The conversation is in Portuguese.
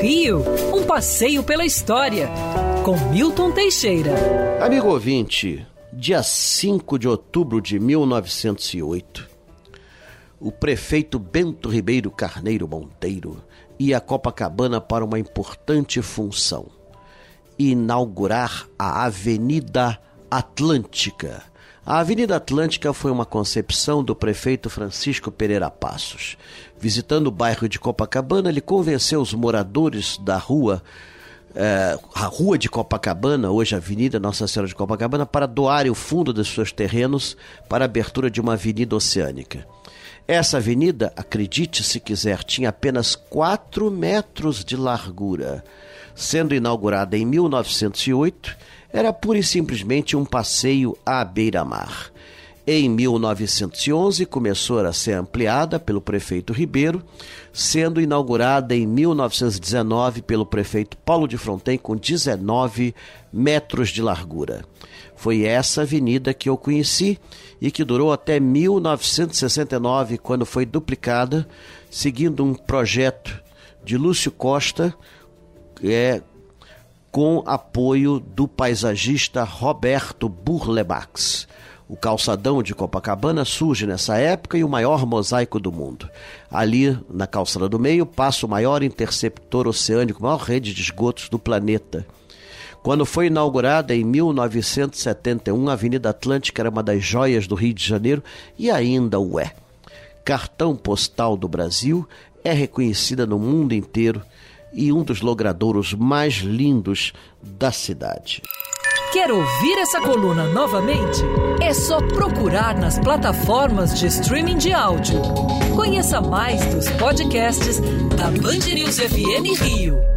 Rio, um passeio pela história, com Milton Teixeira. Amigo ouvinte, dia 5 de outubro de 1908, o prefeito Bento Ribeiro Carneiro Monteiro ia a Copacabana para uma importante função: inaugurar a Avenida Atlântica. A Avenida Atlântica foi uma concepção do prefeito Francisco Pereira Passos. Visitando o bairro de Copacabana, ele convenceu os moradores da rua, eh, a Rua de Copacabana, hoje Avenida Nossa Senhora de Copacabana, para doarem o fundo dos seus terrenos para a abertura de uma avenida oceânica. Essa avenida, acredite se quiser, tinha apenas 4 metros de largura. Sendo inaugurada em 1908, era pura e simplesmente um passeio à beira-mar. Em 1911, começou a ser ampliada pelo prefeito Ribeiro, sendo inaugurada em 1919 pelo prefeito Paulo de Fronten com 19 metros de largura. Foi essa avenida que eu conheci e que durou até 1969, quando foi duplicada, seguindo um projeto de Lúcio Costa, é, com apoio do paisagista Roberto Burlebax. O calçadão de Copacabana surge nessa época e o maior mosaico do mundo. Ali, na calçada do meio, passa o maior interceptor oceânico, a maior rede de esgotos do planeta. Quando foi inaugurada em 1971, a Avenida Atlântica era uma das joias do Rio de Janeiro e ainda o é. Cartão postal do Brasil, é reconhecida no mundo inteiro e um dos logradouros mais lindos da cidade. Quer ouvir essa coluna novamente? É só procurar nas plataformas de streaming de áudio. Conheça mais dos podcasts da Band News FM Rio.